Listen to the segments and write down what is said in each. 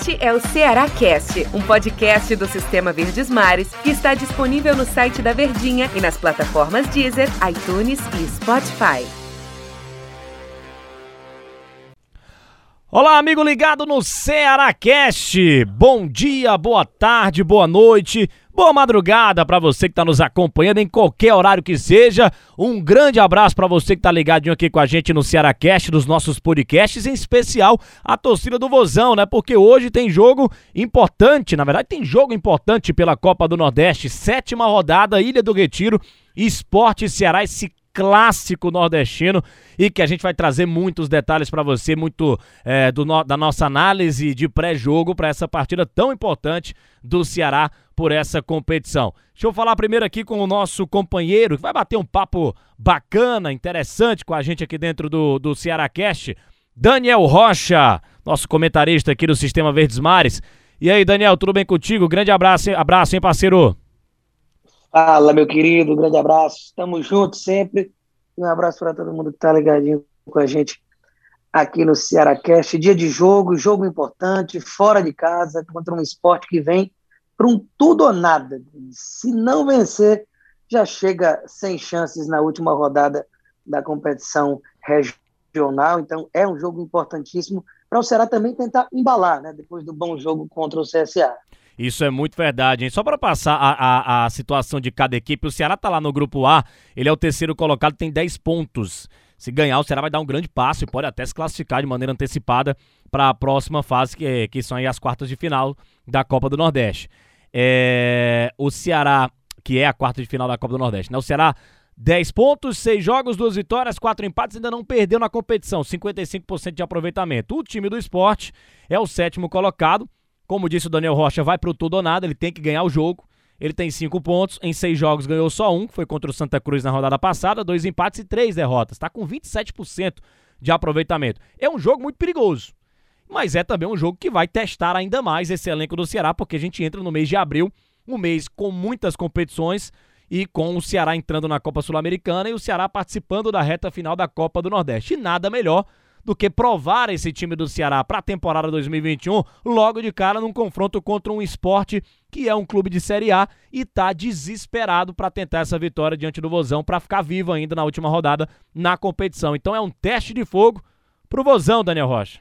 Este é o Ceará Cast, um podcast do Sistema Verdes Mares que está disponível no site da Verdinha e nas plataformas Deezer, iTunes e Spotify. Olá, amigo ligado no Ceará Cast. Bom dia, boa tarde, boa noite. Boa madrugada para você que está nos acompanhando em qualquer horário que seja. Um grande abraço para você que está ligadinho aqui com a gente no Ceará Cast, nos nossos podcasts, em especial a torcida do Vozão, né? Porque hoje tem jogo importante, na verdade tem jogo importante pela Copa do Nordeste, sétima rodada, Ilha do Retiro, Esporte Ceará, esse clássico nordestino e que a gente vai trazer muitos detalhes para você, muito é, do no, da nossa análise de pré-jogo para essa partida tão importante do Ceará por essa competição. Deixa eu falar primeiro aqui com o nosso companheiro que vai bater um papo bacana, interessante com a gente aqui dentro do, do Ceará Cast, Daniel Rocha, nosso comentarista aqui do Sistema Verdes Mares. E aí, Daniel, tudo bem contigo? Grande abraço, abraço, hein, parceiro? Fala, meu querido, um grande abraço. Estamos juntos sempre. Um abraço para todo mundo que está ligadinho com a gente aqui no Ceará Cast. Dia de jogo, jogo importante, fora de casa, contra um esporte que vem para um tudo ou nada. Se não vencer, já chega sem chances na última rodada da competição regional. Então, é um jogo importantíssimo para o Ceará também tentar embalar, né, depois do bom jogo contra o CSA. Isso é muito verdade, hein? Só para passar a, a, a, situação de cada equipe, o Ceará tá lá no grupo A, ele é o terceiro colocado, tem 10 pontos. Se ganhar, o Ceará vai dar um grande passo e pode até se classificar de maneira antecipada para a próxima fase, que, que são aí as quartas de final da Copa do Nordeste. É, o Ceará, que é a quarta de final da Copa do Nordeste, né? O Ceará 10 pontos, 6 jogos, 2 vitórias, 4 empates, ainda não perdeu na competição, 55% de aproveitamento. O time do esporte é o sétimo colocado, como disse o Daniel Rocha, vai pro tudo ou nada, ele tem que ganhar o jogo. Ele tem cinco pontos, em seis jogos ganhou só um, que foi contra o Santa Cruz na rodada passada, dois empates e três derrotas. Está com 27% de aproveitamento. É um jogo muito perigoso, mas é também um jogo que vai testar ainda mais esse elenco do Ceará, porque a gente entra no mês de abril, um mês com muitas competições e com o Ceará entrando na Copa Sul-Americana e o Ceará participando da reta final da Copa do Nordeste. E nada melhor do que provar esse time do Ceará para a temporada 2021 logo de cara num confronto contra um esporte que é um clube de Série A e está desesperado para tentar essa vitória diante do Vozão para ficar vivo ainda na última rodada na competição. Então é um teste de fogo pro Vozão, Daniel Rocha.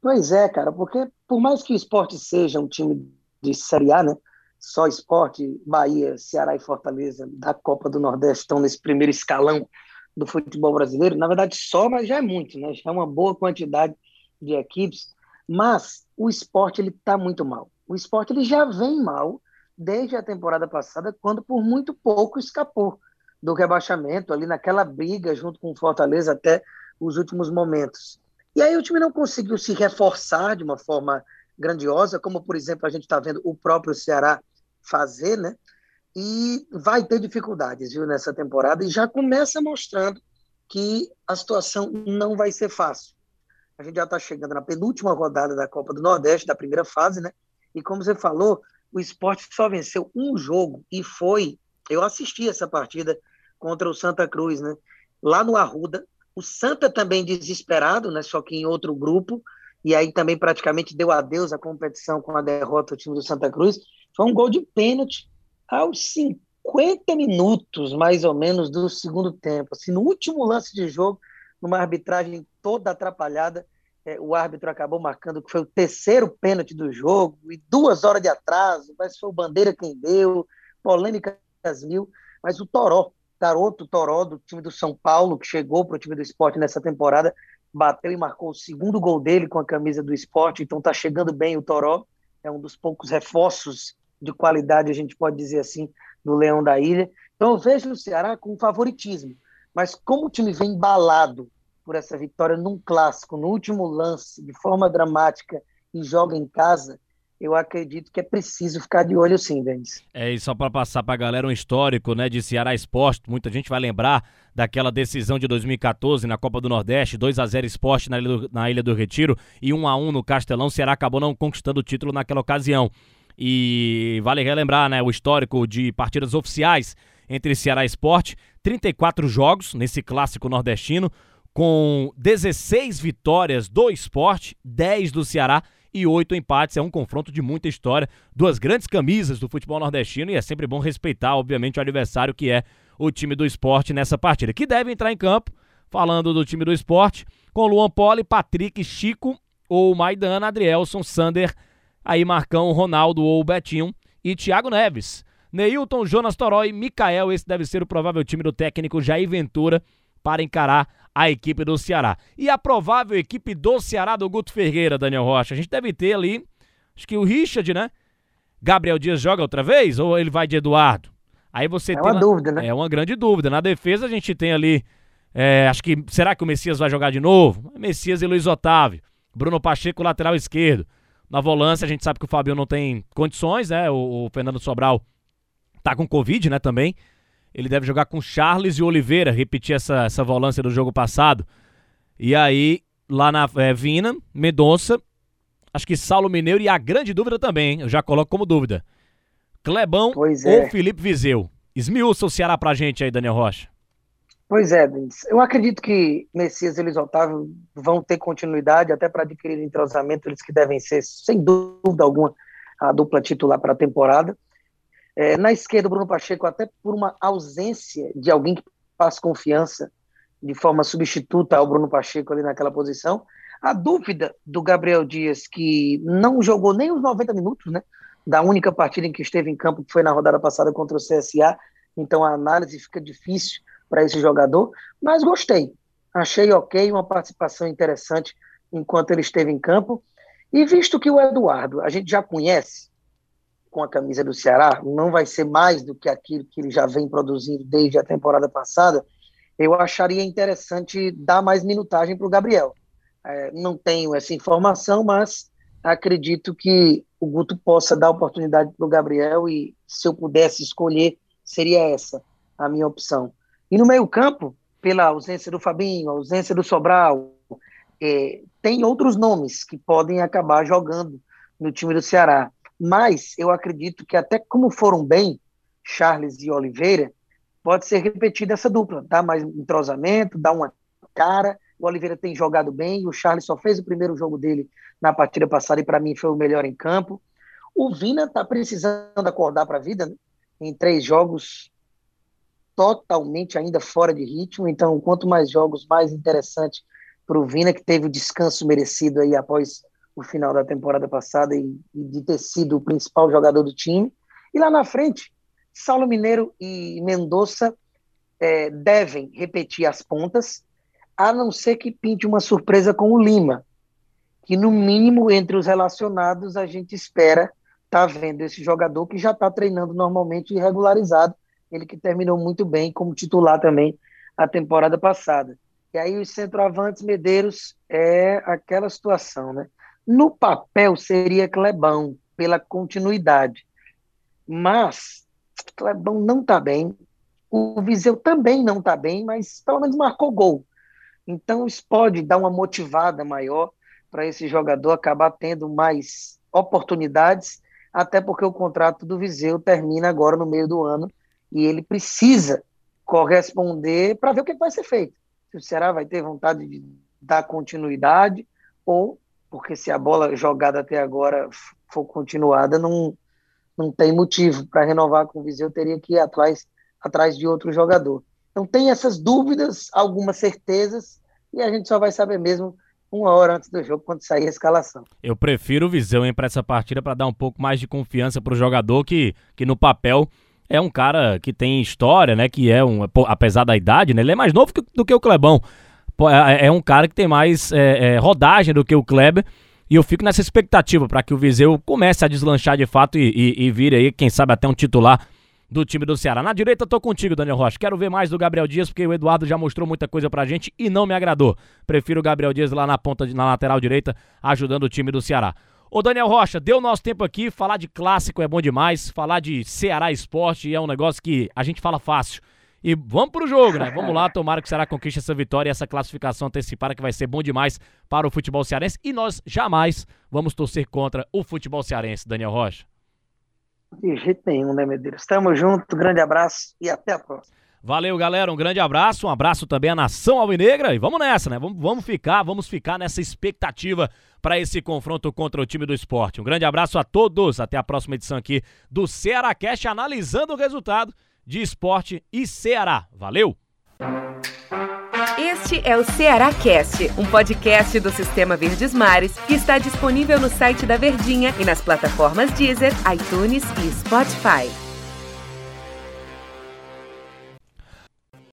Pois é, cara, porque por mais que o esporte seja um time de Série A, né? Só esporte, Bahia, Ceará e Fortaleza da Copa do Nordeste estão nesse primeiro escalão do futebol brasileiro. Na verdade, só, mas já é muito, né? Já é uma boa quantidade de equipes. Mas o esporte ele está muito mal. O esporte ele já vem mal desde a temporada passada, quando por muito pouco escapou do rebaixamento ali naquela briga junto com o Fortaleza até os últimos momentos. E aí o time não conseguiu se reforçar de uma forma grandiosa, como por exemplo a gente está vendo o próprio Ceará fazer, né? E vai ter dificuldades viu, nessa temporada e já começa mostrando que a situação não vai ser fácil. A gente já está chegando na penúltima rodada da Copa do Nordeste, da primeira fase, né? E como você falou, o esporte só venceu um jogo e foi. Eu assisti essa partida contra o Santa Cruz, né? Lá no Arruda. O Santa também desesperado, né? Só que em outro grupo. E aí também praticamente deu adeus à competição com a derrota do time do Santa Cruz. Foi um gol de pênalti aos 50 minutos, mais ou menos, do segundo tempo. Assim, no último lance de jogo, numa arbitragem toda atrapalhada, é, o árbitro acabou marcando que foi o terceiro pênalti do jogo, e duas horas de atraso, mas foi o Bandeira quem deu, polêmicas mil, mas o Toró, garoto Toró, do time do São Paulo, que chegou para o time do esporte nessa temporada, bateu e marcou o segundo gol dele com a camisa do esporte, então está chegando bem o Toró, é um dos poucos reforços de qualidade, a gente pode dizer assim, do Leão da Ilha. Então eu vejo o Ceará com favoritismo, mas como o time vem embalado por essa vitória num clássico, no último lance, de forma dramática, e joga em casa, eu acredito que é preciso ficar de olho sim, Denis. É, e só para passar para a galera um histórico, né, de Ceará Esporte, muita gente vai lembrar daquela decisão de 2014 na Copa do Nordeste, 2 a 0 Esporte na Ilha do, na Ilha do Retiro e 1 a 1 no Castelão, o Ceará acabou não conquistando o título naquela ocasião. E vale relembrar, né, o histórico de partidas oficiais entre Ceará e Esporte, 34 jogos nesse clássico nordestino, com 16 vitórias do Esporte, 10 do Ceará e oito empates. É um confronto de muita história, duas grandes camisas do futebol nordestino e é sempre bom respeitar, obviamente, o adversário que é o time do esporte nessa partida, que deve entrar em campo, falando do time do esporte, com Luan Poli, Patrick, Chico ou Maidana, Adrielson, Sander, aí Marcão, Ronaldo ou Betinho e Thiago Neves. Neilton, Jonas Torói, Mikael, esse deve ser o provável time do técnico Jair Ventura para encarar a equipe do Ceará. E a provável equipe do Ceará do Guto Ferreira, Daniel Rocha. A gente deve ter ali, acho que o Richard, né? Gabriel Dias joga outra vez ou ele vai de Eduardo? Aí você é tem uma dúvida, né? É uma grande dúvida. Na defesa a gente tem ali, é, acho que será que o Messias vai jogar de novo? Messias e Luiz Otávio. Bruno Pacheco, lateral esquerdo. Na volância a gente sabe que o Fabio não tem condições, né? O, o Fernando Sobral tá com Covid, né, também. Ele deve jogar com Charles e Oliveira, repetir essa, essa volância do jogo passado. E aí, lá na é, Vina, Mendonça, acho que Saulo Mineiro e a grande dúvida também, eu já coloco como dúvida. Clebão é. ou Felipe Vizeu? Esmiuça o Ceará pra gente aí, Daniel Rocha. Pois é, Denis. Eu acredito que Messias e Luiz Otávio vão ter continuidade, até para adquirir entrosamento, eles que devem ser, sem dúvida alguma, a dupla titular para a temporada. É, na esquerda, o Bruno Pacheco, até por uma ausência de alguém que passe confiança de forma substituta ao Bruno Pacheco ali naquela posição. A dúvida do Gabriel Dias, que não jogou nem os 90 minutos, né? Da única partida em que esteve em campo, que foi na rodada passada contra o CSA. Então a análise fica difícil para esse jogador, mas gostei. Achei ok, uma participação interessante enquanto ele esteve em campo. E visto que o Eduardo a gente já conhece, com a camisa do Ceará, não vai ser mais do que aquilo que ele já vem produzindo desde a temporada passada, eu acharia interessante dar mais minutagem para o Gabriel. É, não tenho essa informação, mas acredito que o Guto possa dar oportunidade para o Gabriel e, se eu pudesse escolher, seria essa a minha opção. E no meio-campo, pela ausência do Fabinho, ausência do Sobral, é, tem outros nomes que podem acabar jogando no time do Ceará. Mas eu acredito que até como foram bem Charles e Oliveira, pode ser repetida essa dupla, dá mais entrosamento, dá uma cara. O Oliveira tem jogado bem, o Charles só fez o primeiro jogo dele na partida passada e para mim foi o melhor em campo. O Vina está precisando acordar para a vida, né? em três jogos totalmente ainda fora de ritmo, então quanto mais jogos, mais interessante para o Vina, que teve o descanso merecido aí após o final da temporada passada e, e, de ter sido o principal jogador do time. E lá na frente, Saulo Mineiro e Mendonça é, devem repetir as pontas, a não ser que pinte uma surpresa com o Lima, que no mínimo entre os relacionados a gente espera tá vendo esse jogador que já está treinando normalmente e regularizado, ele que terminou muito bem como titular também a temporada passada. E aí os centroavantes Medeiros é aquela situação, né? No papel seria Clebão, pela continuidade. Mas Clebão não está bem. O Viseu também não está bem, mas pelo menos marcou gol. Então isso pode dar uma motivada maior para esse jogador acabar tendo mais oportunidades, até porque o contrato do Viseu termina agora no meio do ano e ele precisa corresponder para ver o que vai ser feito. Se o Ceará vai ter vontade de dar continuidade ou porque se a bola jogada até agora for continuada, não, não tem motivo para renovar com o Viseu, teria que ir atrás, atrás de outro jogador. Então tem essas dúvidas, algumas certezas, e a gente só vai saber mesmo uma hora antes do jogo, quando sair a escalação. Eu prefiro o Viseu para essa partida para dar um pouco mais de confiança para o jogador que, que no papel é um cara que tem história, né? Que é um, apesar da idade, né? Ele é mais novo do que o Clebão. É, é, um cara que tem mais é, é, rodagem do que o Kleber. E eu fico nessa expectativa para que o Viseu comece a deslanchar de fato e, e, e vire aí, quem sabe, até um titular do time do Ceará. Na direita, tô contigo, Daniel Rocha. Quero ver mais do Gabriel Dias, porque o Eduardo já mostrou muita coisa pra gente e não me agradou. Prefiro o Gabriel Dias lá na ponta, na lateral direita, ajudando o time do Ceará. Ô Daniel Rocha, deu nosso tempo aqui, falar de clássico é bom demais, falar de Ceará Esporte é um negócio que a gente fala fácil. E vamos pro jogo, né? Vamos lá, tomara que o Ceará conquiste essa vitória e essa classificação antecipada que vai ser bom demais para o futebol cearense. E nós jamais vamos torcer contra o futebol cearense, Daniel Rocha. De jeito nenhum, né, Medeiros? Tamo junto, grande abraço e até a próxima. Valeu, galera. Um grande abraço. Um abraço também à nação alvinegra. E vamos nessa, né? Vamos, vamos ficar, vamos ficar nessa expectativa para esse confronto contra o time do esporte. Um grande abraço a todos. Até a próxima edição aqui do Ceará Cast, analisando o resultado de esporte e Ceará. Valeu! Este é o Ceará Cast, um podcast do Sistema Verdes Mares que está disponível no site da Verdinha e nas plataformas Deezer, iTunes e Spotify.